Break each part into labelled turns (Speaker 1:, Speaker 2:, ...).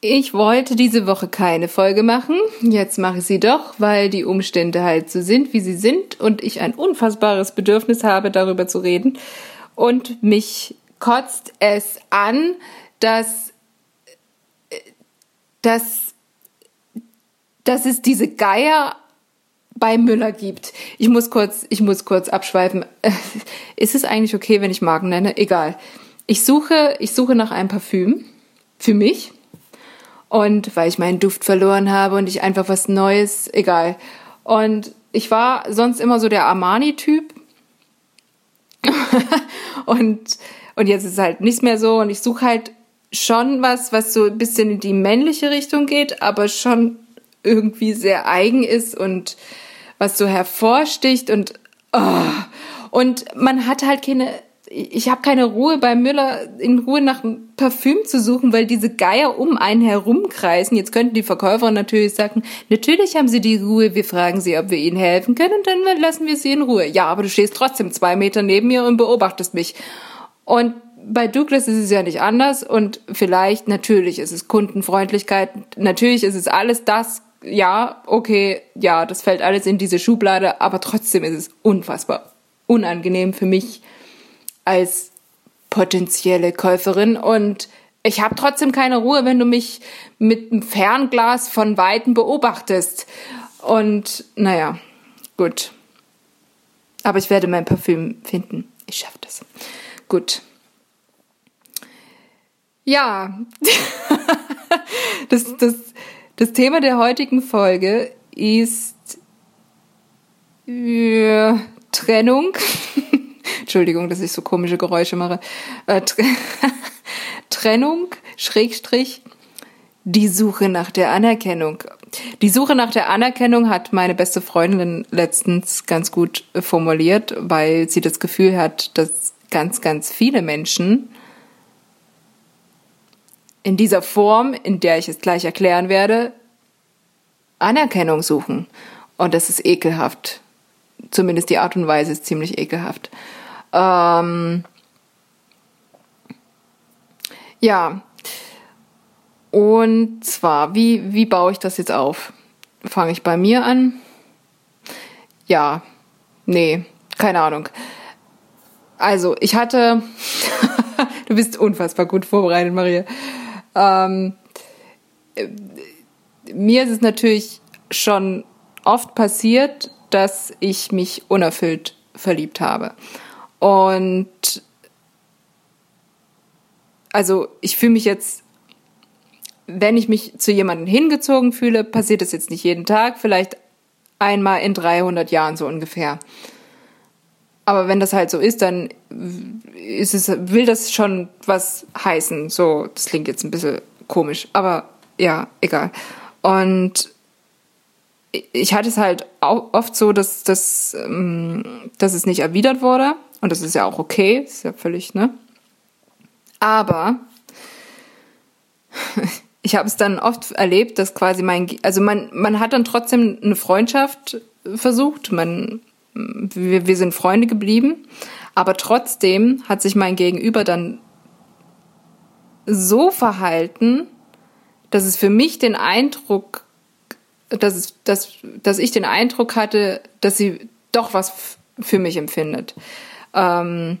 Speaker 1: Ich wollte diese Woche keine Folge machen. Jetzt mache ich sie doch, weil die Umstände halt so sind, wie sie sind und ich ein unfassbares Bedürfnis habe, darüber zu reden. Und mich kotzt es an, dass, dass, dass es diese Geier bei Müller gibt. Ich muss kurz, ich muss kurz abschweifen. Ist es eigentlich okay, wenn ich Marken nenne? Egal. Ich suche, ich suche nach einem Parfüm für mich und weil ich meinen Duft verloren habe und ich einfach was Neues, egal. Und ich war sonst immer so der Armani-Typ. und, und jetzt ist es halt nicht mehr so und ich suche halt schon was, was so ein bisschen in die männliche Richtung geht, aber schon irgendwie sehr eigen ist und was so hervorsticht und oh. und man hat halt keine ich habe keine Ruhe bei Müller in Ruhe nach einem Parfüm zu suchen, weil diese Geier um einen herumkreisen. Jetzt könnten die Verkäufer natürlich sagen, natürlich haben sie die Ruhe, wir fragen sie, ob wir ihnen helfen können dann lassen wir sie in Ruhe. Ja, aber du stehst trotzdem zwei Meter neben mir und beobachtest mich. Und bei Douglas ist es ja nicht anders und vielleicht, natürlich ist es Kundenfreundlichkeit, natürlich ist es alles das, ja, okay, ja, das fällt alles in diese Schublade, aber trotzdem ist es unfassbar unangenehm für mich, als potenzielle Käuferin und ich habe trotzdem keine Ruhe, wenn du mich mit einem Fernglas von Weitem beobachtest. Und naja, gut. Aber ich werde mein Parfüm finden. Ich schaffe das. Gut. Ja, das, das, das Thema der heutigen Folge ist äh, Trennung. Entschuldigung, dass ich so komische Geräusche mache. Äh, Trennung, Schrägstrich, die Suche nach der Anerkennung. Die Suche nach der Anerkennung hat meine beste Freundin letztens ganz gut formuliert, weil sie das Gefühl hat, dass ganz, ganz viele Menschen in dieser Form, in der ich es gleich erklären werde, Anerkennung suchen. Und das ist ekelhaft. Zumindest die Art und Weise ist ziemlich ekelhaft. Ähm, ja. Und zwar, wie, wie baue ich das jetzt auf? Fange ich bei mir an? Ja, nee, keine Ahnung. Also, ich hatte, du bist unfassbar gut vorbereitet, Maria. Ähm, mir ist es natürlich schon oft passiert, dass ich mich unerfüllt verliebt habe. Und also ich fühle mich jetzt, wenn ich mich zu jemandem hingezogen fühle, passiert das jetzt nicht jeden Tag, vielleicht einmal in 300 Jahren so ungefähr. Aber wenn das halt so ist, dann ist es, will das schon was heißen. So, das klingt jetzt ein bisschen komisch, aber ja, egal. Und ich hatte es halt oft so, dass, dass, ähm, dass es nicht erwidert wurde. Und das ist ja auch okay, ist ja völlig, ne? Aber ich habe es dann oft erlebt, dass quasi mein, also man, man hat dann trotzdem eine Freundschaft versucht, man, wir, wir sind Freunde geblieben, aber trotzdem hat sich mein Gegenüber dann so verhalten, dass es für mich den Eindruck, dass, dass, dass ich den Eindruck hatte, dass sie doch was für mich empfindet. Ähm,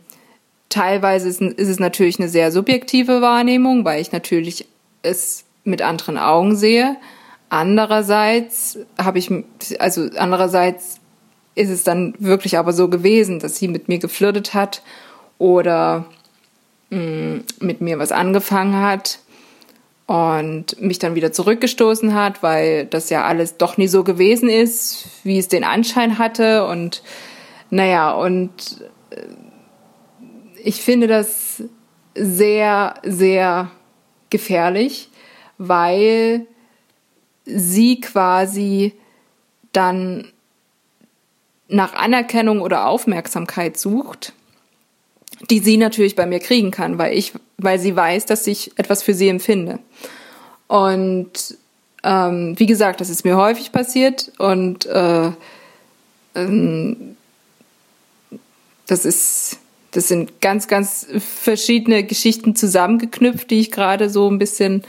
Speaker 1: teilweise ist, ist es natürlich eine sehr subjektive Wahrnehmung, weil ich natürlich es mit anderen Augen sehe. Andererseits habe ich, also andererseits ist es dann wirklich aber so gewesen, dass sie mit mir geflirtet hat oder mh, mm, mit mir was angefangen hat und mich dann wieder zurückgestoßen hat, weil das ja alles doch nie so gewesen ist, wie es den Anschein hatte und naja, und ich finde das sehr, sehr gefährlich, weil sie quasi dann nach Anerkennung oder Aufmerksamkeit sucht, die sie natürlich bei mir kriegen kann, weil ich, weil sie weiß, dass ich etwas für sie empfinde. Und ähm, wie gesagt, das ist mir häufig passiert und äh, ähm, das ist das sind ganz, ganz verschiedene Geschichten zusammengeknüpft, die ich gerade so ein bisschen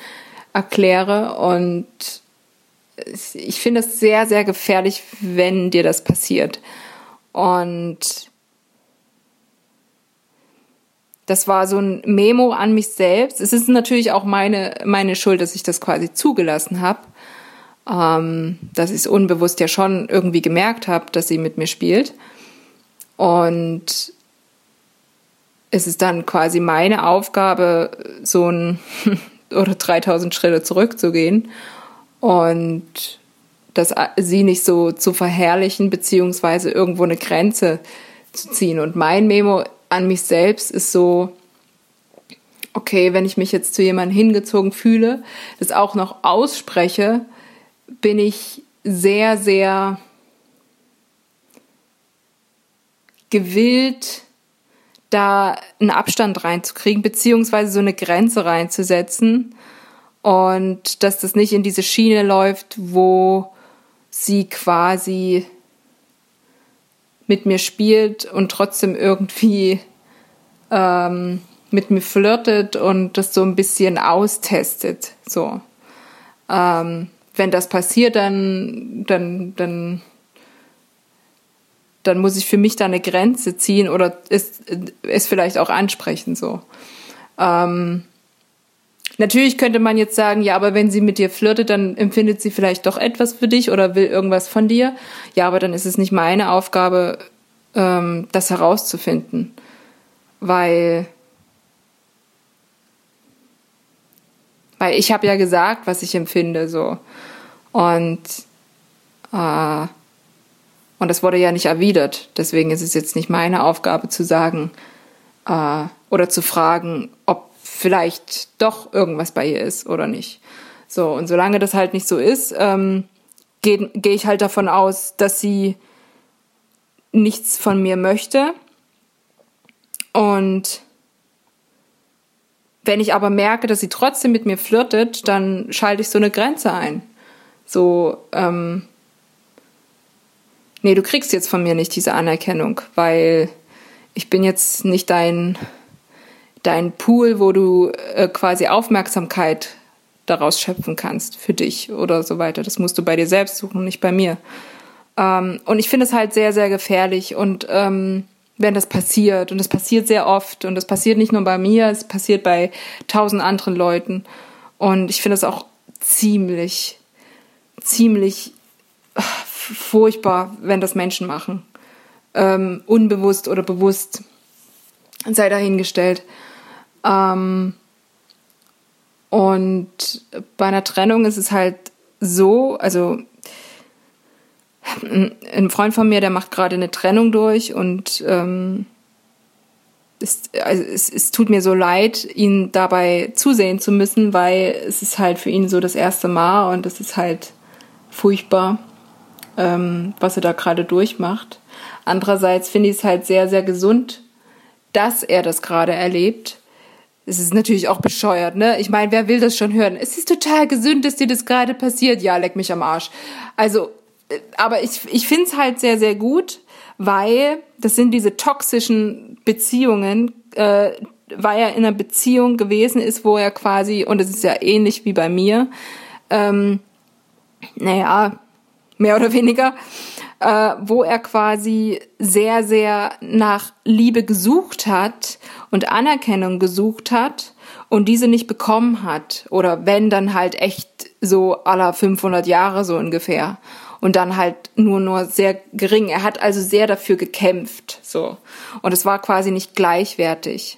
Speaker 1: erkläre und ich finde es sehr, sehr gefährlich, wenn dir das passiert. Und das war so ein Memo an mich selbst. Es ist natürlich auch meine, meine Schuld, dass ich das quasi zugelassen habe. Ähm, dass ich es unbewusst ja schon irgendwie gemerkt habe, dass sie mit mir spielt. Und es ist dann quasi meine Aufgabe, so ein oder 3000 Schritte zurückzugehen und das sie nicht so zu verherrlichen beziehungsweise irgendwo eine Grenze zu ziehen. Und mein Memo an mich selbst ist so, okay, wenn ich mich jetzt zu jemandem hingezogen fühle, das auch noch ausspreche, bin ich sehr, sehr gewillt, da einen Abstand reinzukriegen, beziehungsweise so eine Grenze reinzusetzen und dass das nicht in diese Schiene läuft, wo sie quasi mit mir spielt und trotzdem irgendwie ähm, mit mir flirtet und das so ein bisschen austestet. So. Ähm, wenn das passiert, dann, dann, dann dann muss ich für mich da eine Grenze ziehen oder es, es vielleicht auch ansprechen so. Ähm, natürlich könnte man jetzt sagen, ja, aber wenn sie mit dir flirtet, dann empfindet sie vielleicht doch etwas für dich oder will irgendwas von dir. Ja, aber dann ist es nicht meine Aufgabe, ähm, das herauszufinden, weil weil ich habe ja gesagt, was ich empfinde so und äh, und das wurde ja nicht erwidert. Deswegen ist es jetzt nicht meine Aufgabe zu sagen äh, oder zu fragen, ob vielleicht doch irgendwas bei ihr ist oder nicht. So, und solange das halt nicht so ist, ähm, gehe geh ich halt davon aus, dass sie nichts von mir möchte. Und wenn ich aber merke, dass sie trotzdem mit mir flirtet, dann schalte ich so eine Grenze ein. So, ähm, nee, du kriegst jetzt von mir nicht diese Anerkennung, weil ich bin jetzt nicht dein, dein Pool, wo du äh, quasi Aufmerksamkeit daraus schöpfen kannst für dich oder so weiter. Das musst du bei dir selbst suchen, nicht bei mir. Ähm, und ich finde es halt sehr, sehr gefährlich und ähm, wenn das passiert und es passiert sehr oft und das passiert nicht nur bei mir, es passiert bei tausend anderen Leuten und ich finde es auch ziemlich, ziemlich furchtbar, wenn das Menschen machen. Ähm, unbewusst oder bewusst. Sei dahingestellt. Ähm, und bei einer Trennung ist es halt so, also ein Freund von mir, der macht gerade eine Trennung durch und ähm, es, also es, es tut mir so leid, ihn dabei zusehen zu müssen, weil es ist halt für ihn so das erste Mal und es ist halt furchtbar ähm, was er da gerade durchmacht. Andererseits finde ich es halt sehr, sehr gesund, dass er das gerade erlebt. Es ist natürlich auch bescheuert, ne? Ich meine, wer will das schon hören? Es ist total gesund, dass dir das gerade passiert. Ja, leck mich am Arsch. Also, äh, aber ich, ich finde es halt sehr, sehr gut, weil das sind diese toxischen Beziehungen, äh, weil er in einer Beziehung gewesen ist, wo er quasi, und es ist ja ähnlich wie bei mir, ähm, naja, mehr oder weniger, äh, wo er quasi sehr, sehr nach Liebe gesucht hat und Anerkennung gesucht hat und diese nicht bekommen hat. Oder wenn, dann halt echt so aller 500 Jahre so ungefähr. Und dann halt nur, nur sehr gering. Er hat also sehr dafür gekämpft, so. Und es war quasi nicht gleichwertig.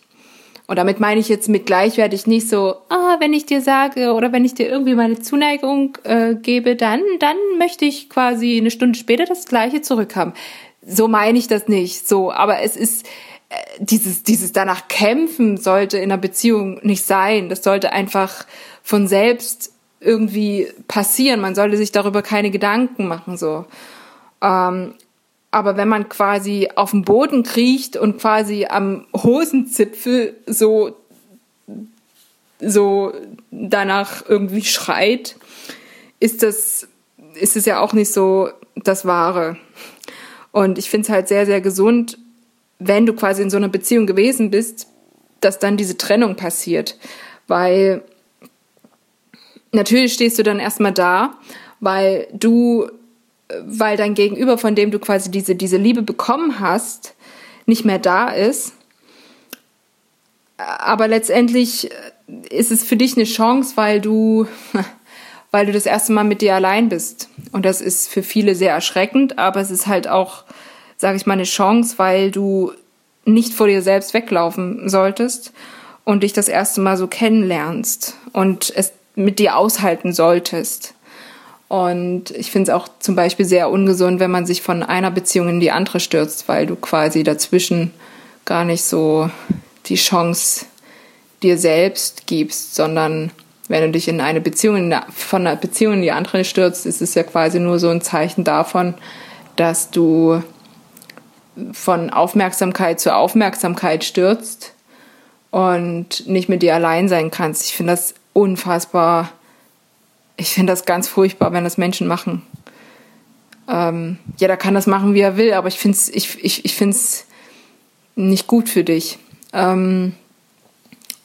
Speaker 1: Und damit meine ich jetzt mit gleichwertig nicht so, ah, wenn ich dir sage oder wenn ich dir irgendwie meine Zuneigung äh, gebe, dann, dann möchte ich quasi eine Stunde später das Gleiche zurückhaben. So meine ich das nicht. So, aber es ist äh, dieses, dieses danach kämpfen sollte in einer Beziehung nicht sein. Das sollte einfach von selbst irgendwie passieren. Man sollte sich darüber keine Gedanken machen. So. Ähm, aber wenn man quasi auf dem Boden kriecht und quasi am Hosenzipfel so, so danach irgendwie schreit, ist das, ist es ja auch nicht so das Wahre. Und ich finde es halt sehr, sehr gesund, wenn du quasi in so einer Beziehung gewesen bist, dass dann diese Trennung passiert. Weil natürlich stehst du dann erstmal da, weil du, weil dein Gegenüber, von dem du quasi diese, diese Liebe bekommen hast, nicht mehr da ist. Aber letztendlich ist es für dich eine Chance, weil du, weil du das erste Mal mit dir allein bist. Und das ist für viele sehr erschreckend, aber es ist halt auch, sage ich mal, eine Chance, weil du nicht vor dir selbst weglaufen solltest und dich das erste Mal so kennenlernst und es mit dir aushalten solltest. Und ich finde es auch zum Beispiel sehr ungesund, wenn man sich von einer Beziehung in die andere stürzt, weil du quasi dazwischen gar nicht so die Chance dir selbst gibst, sondern wenn du dich in eine Beziehung, von einer Beziehung in die andere stürzt, ist es ja quasi nur so ein Zeichen davon, dass du von Aufmerksamkeit zu Aufmerksamkeit stürzt und nicht mit dir allein sein kannst. Ich finde das unfassbar, ich finde das ganz furchtbar, wenn das Menschen machen. Ähm, jeder kann das machen, wie er will, aber ich finde es ich, ich, ich find's nicht gut für dich. Ähm,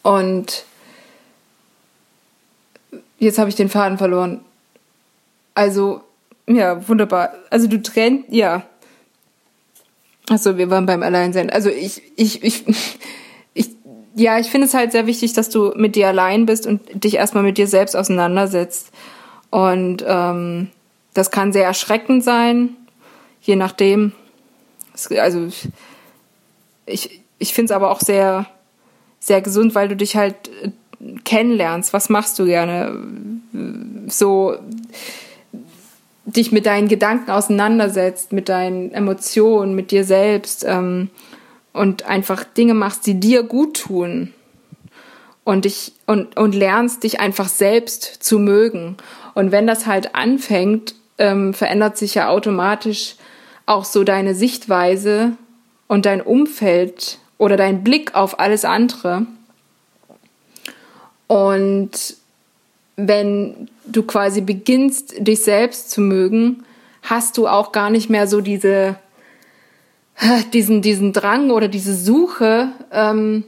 Speaker 1: und jetzt habe ich den Faden verloren. Also, ja, wunderbar. Also du trennst, ja. Achso, wir waren beim Alleinsein. Also ich, ich, ich, ich, ja, ich finde es halt sehr wichtig, dass du mit dir allein bist und dich erstmal mit dir selbst auseinandersetzt. Und ähm, das kann sehr erschreckend sein, je nachdem. Also ich, ich finde es aber auch sehr sehr gesund, weil du dich halt äh, kennenlernst. Was machst du gerne? So dich mit deinen Gedanken auseinandersetzt, mit deinen Emotionen, mit dir selbst ähm, und einfach Dinge machst, die dir gut tun und dich und, und lernst dich einfach selbst zu mögen. Und wenn das halt anfängt, ähm, verändert sich ja automatisch auch so deine Sichtweise und dein Umfeld oder dein Blick auf alles andere. Und wenn du quasi beginnst, dich selbst zu mögen, hast du auch gar nicht mehr so diese, diesen, diesen Drang oder diese Suche ähm,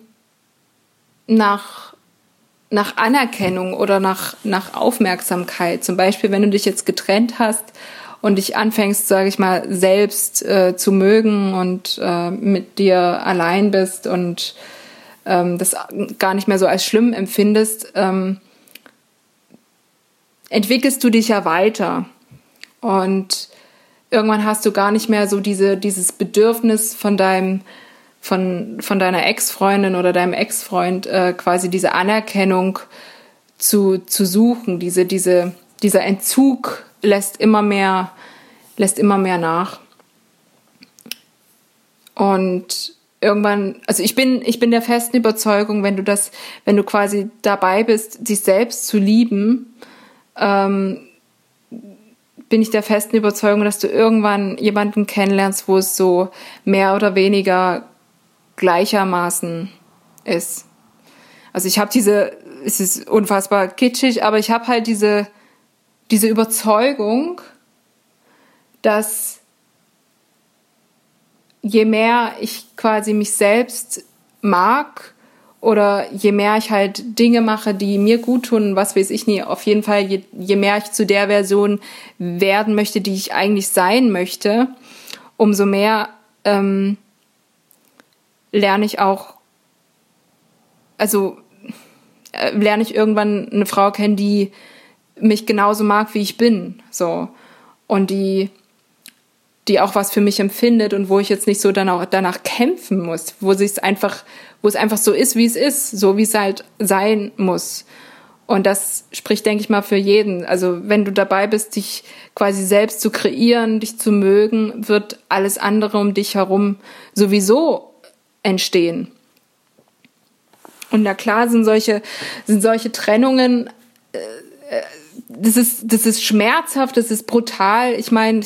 Speaker 1: nach, nach Anerkennung oder nach, nach Aufmerksamkeit. Zum Beispiel, wenn du dich jetzt getrennt hast und dich anfängst, sage ich mal, selbst äh, zu mögen und äh, mit dir allein bist und ähm, das gar nicht mehr so als schlimm empfindest, ähm, entwickelst du dich ja weiter. Und irgendwann hast du gar nicht mehr so diese, dieses Bedürfnis von deinem, von, von deiner Ex-Freundin oder deinem Ex-Freund äh, quasi diese Anerkennung zu, zu suchen, diese, diese, dieser Entzug lässt immer mehr, lässt immer mehr nach. Und irgendwann, also ich bin, ich bin der festen Überzeugung, wenn du das, wenn du quasi dabei bist, dich selbst zu lieben, ähm, bin ich der festen Überzeugung, dass du irgendwann jemanden kennenlernst, wo es so mehr oder weniger gleichermaßen ist. Also ich habe diese, es ist unfassbar kitschig, aber ich habe halt diese diese Überzeugung, dass je mehr ich quasi mich selbst mag oder je mehr ich halt Dinge mache, die mir gut tun, was weiß ich nie, auf jeden Fall, je, je mehr ich zu der Version werden möchte, die ich eigentlich sein möchte, umso mehr ähm, lerne ich auch, also äh, lerne ich irgendwann eine Frau kennen, die mich genauso mag, wie ich bin, so. Und die, die auch was für mich empfindet und wo ich jetzt nicht so dann auch danach kämpfen muss, wo es einfach, wo es einfach so ist, wie es ist, so wie es halt sein muss. Und das spricht, denke ich mal, für jeden. Also wenn du dabei bist, dich quasi selbst zu kreieren, dich zu mögen, wird alles andere um dich herum sowieso entstehen. Und na klar sind solche, sind solche Trennungen äh, das ist, das ist schmerzhaft, das ist brutal. Ich meine,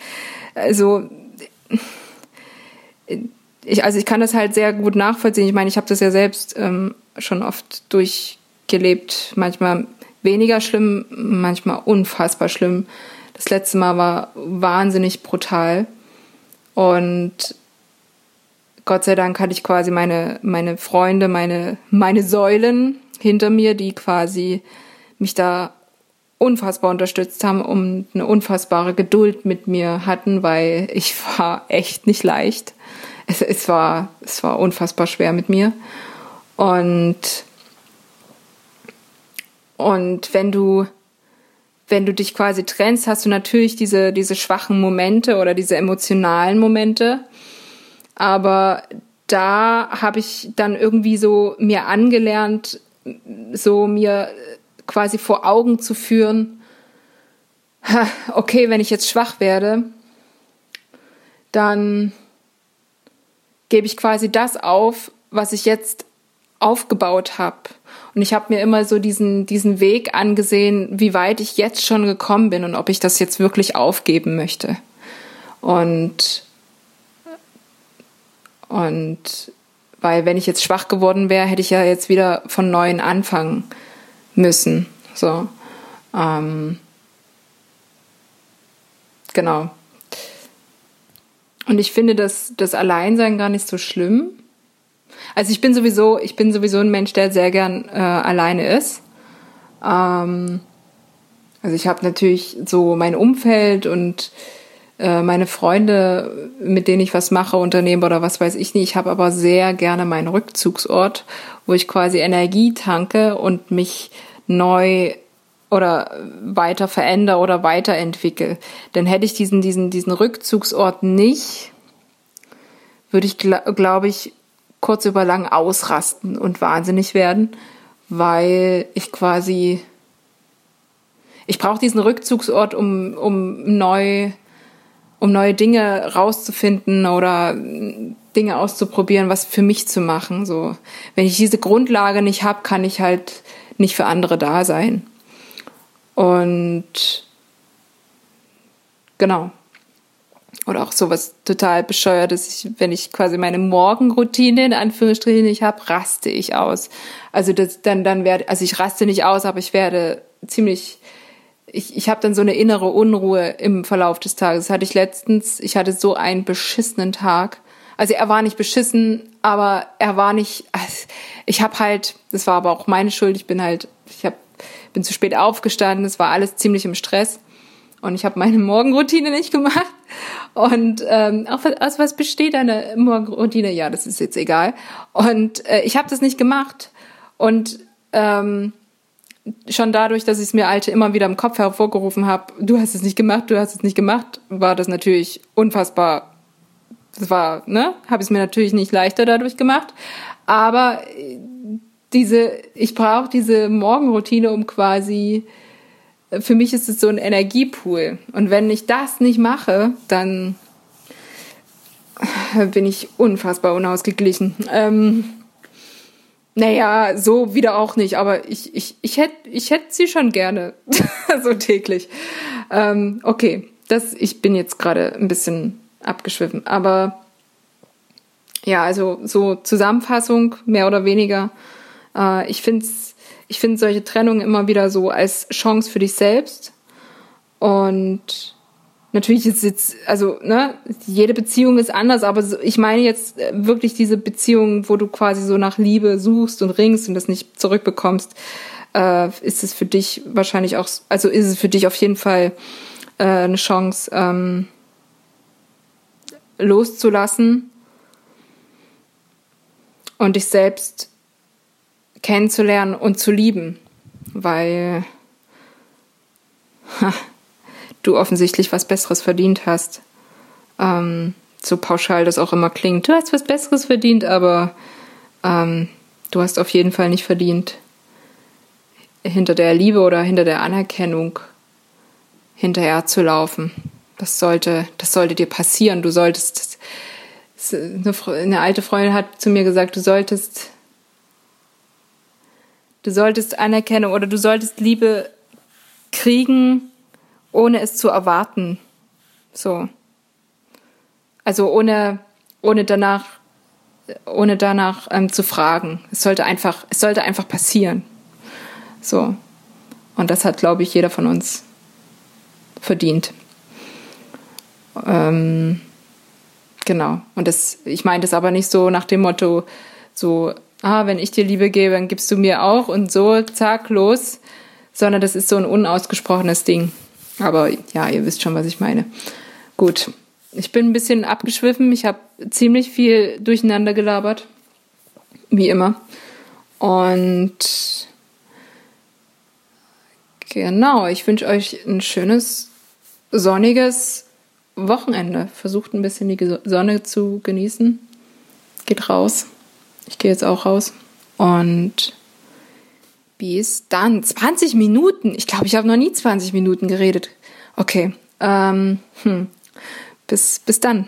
Speaker 1: also ich, also ich kann das halt sehr gut nachvollziehen. Ich meine, ich habe das ja selbst ähm, schon oft durchgelebt. Manchmal weniger schlimm, manchmal unfassbar schlimm. Das letzte Mal war wahnsinnig brutal. Und Gott sei Dank hatte ich quasi meine, meine Freunde, meine, meine Säulen hinter mir, die quasi mich da unfassbar unterstützt haben und eine unfassbare Geduld mit mir hatten, weil ich war echt nicht leicht. Es, es, war, es war unfassbar schwer mit mir. Und, und wenn du, wenn du dich quasi trennst, hast du natürlich diese, diese schwachen Momente oder diese emotionalen Momente. Aber da habe ich dann irgendwie so mir angelernt, so mir quasi vor Augen zu führen, okay, wenn ich jetzt schwach werde, dann gebe ich quasi das auf, was ich jetzt aufgebaut habe. Und ich habe mir immer so diesen, diesen Weg angesehen, wie weit ich jetzt schon gekommen bin und ob ich das jetzt wirklich aufgeben möchte. Und, und weil wenn ich jetzt schwach geworden wäre, hätte ich ja jetzt wieder von neuem anfangen müssen. So. Ähm, genau. Und ich finde das, das Alleinsein gar nicht so schlimm. Also ich bin sowieso, ich bin sowieso ein Mensch, der sehr gern äh, alleine ist. Ähm, also ich habe natürlich so mein Umfeld und meine Freunde, mit denen ich was mache, unternehme oder was weiß ich nicht. Ich habe aber sehr gerne meinen Rückzugsort, wo ich quasi Energie tanke und mich neu oder weiter verändere oder weiterentwickle. Denn hätte ich diesen, diesen, diesen Rückzugsort nicht, würde ich, glaube ich, kurz über lang ausrasten und wahnsinnig werden, weil ich quasi, ich brauche diesen Rückzugsort, um, um neu um neue Dinge rauszufinden oder Dinge auszuprobieren, was für mich zu machen. So, wenn ich diese Grundlage nicht habe, kann ich halt nicht für andere da sein. Und genau. Oder auch sowas total bescheuertes, ich, wenn ich quasi meine Morgenroutine in Anführungsstrichen nicht habe, raste ich aus. Also das, dann, dann werde, also ich raste nicht aus, aber ich werde ziemlich ich, ich habe dann so eine innere Unruhe im Verlauf des Tages. Das hatte ich letztens. Ich hatte so einen beschissenen Tag. Also er war nicht beschissen, aber er war nicht. Ich habe halt, das war aber auch meine Schuld. Ich bin halt, ich hab, bin zu spät aufgestanden. Es war alles ziemlich im Stress und ich habe meine Morgenroutine nicht gemacht. Und ähm, auch aus was besteht eine Morgenroutine? Ja, das ist jetzt egal. Und äh, ich habe das nicht gemacht und ähm, schon dadurch, dass ich es mir alte immer wieder im Kopf hervorgerufen habe, du hast es nicht gemacht, du hast es nicht gemacht, war das natürlich unfassbar. Das war, ne, habe ich es mir natürlich nicht leichter dadurch gemacht, aber diese, ich brauche diese Morgenroutine, um quasi, für mich ist es so ein Energiepool. Und wenn ich das nicht mache, dann bin ich unfassbar unausgeglichen. Ähm, naja, so wieder auch nicht, aber ich, ich, ich hätte ich hätt sie schon gerne, so täglich. Ähm, okay, das, ich bin jetzt gerade ein bisschen abgeschwiffen, aber ja, also so Zusammenfassung, mehr oder weniger. Äh, ich finde ich find solche Trennungen immer wieder so als Chance für dich selbst und natürlich ist jetzt, also, ne, jede Beziehung ist anders, aber ich meine jetzt äh, wirklich diese Beziehung, wo du quasi so nach Liebe suchst und ringst und das nicht zurückbekommst, äh, ist es für dich wahrscheinlich auch, also ist es für dich auf jeden Fall äh, eine Chance, ähm, loszulassen und dich selbst kennenzulernen und zu lieben, weil ha, du offensichtlich was Besseres verdient hast. Ähm, so pauschal das auch immer klingt. Du hast was Besseres verdient, aber ähm, du hast auf jeden Fall nicht verdient, hinter der Liebe oder hinter der Anerkennung hinterher zu laufen. Das sollte, das sollte dir passieren. Du solltest, eine, eine alte Freundin hat zu mir gesagt, du solltest, du solltest Anerkennung oder du solltest Liebe kriegen, ohne es zu erwarten. So. Also ohne, ohne danach, ohne danach ähm, zu fragen. Es sollte einfach, es sollte einfach passieren. So. Und das hat, glaube ich, jeder von uns verdient. Ähm, genau. Und das, ich meine das aber nicht so nach dem Motto, so, ah, wenn ich dir Liebe gebe, dann gibst du mir auch und so, zack, los, sondern das ist so ein unausgesprochenes Ding. Aber ja, ihr wisst schon, was ich meine. Gut, ich bin ein bisschen abgeschwiffen. Ich habe ziemlich viel durcheinander gelabert, wie immer. Und genau, ich wünsche euch ein schönes, sonniges Wochenende. Versucht ein bisschen die Sonne zu genießen. Geht raus. Ich gehe jetzt auch raus. Und bis dann. 20 Minuten. Ich glaube, ich habe noch nie 20 Minuten geredet. Okay. Ähm, hm. Bis, bis dann.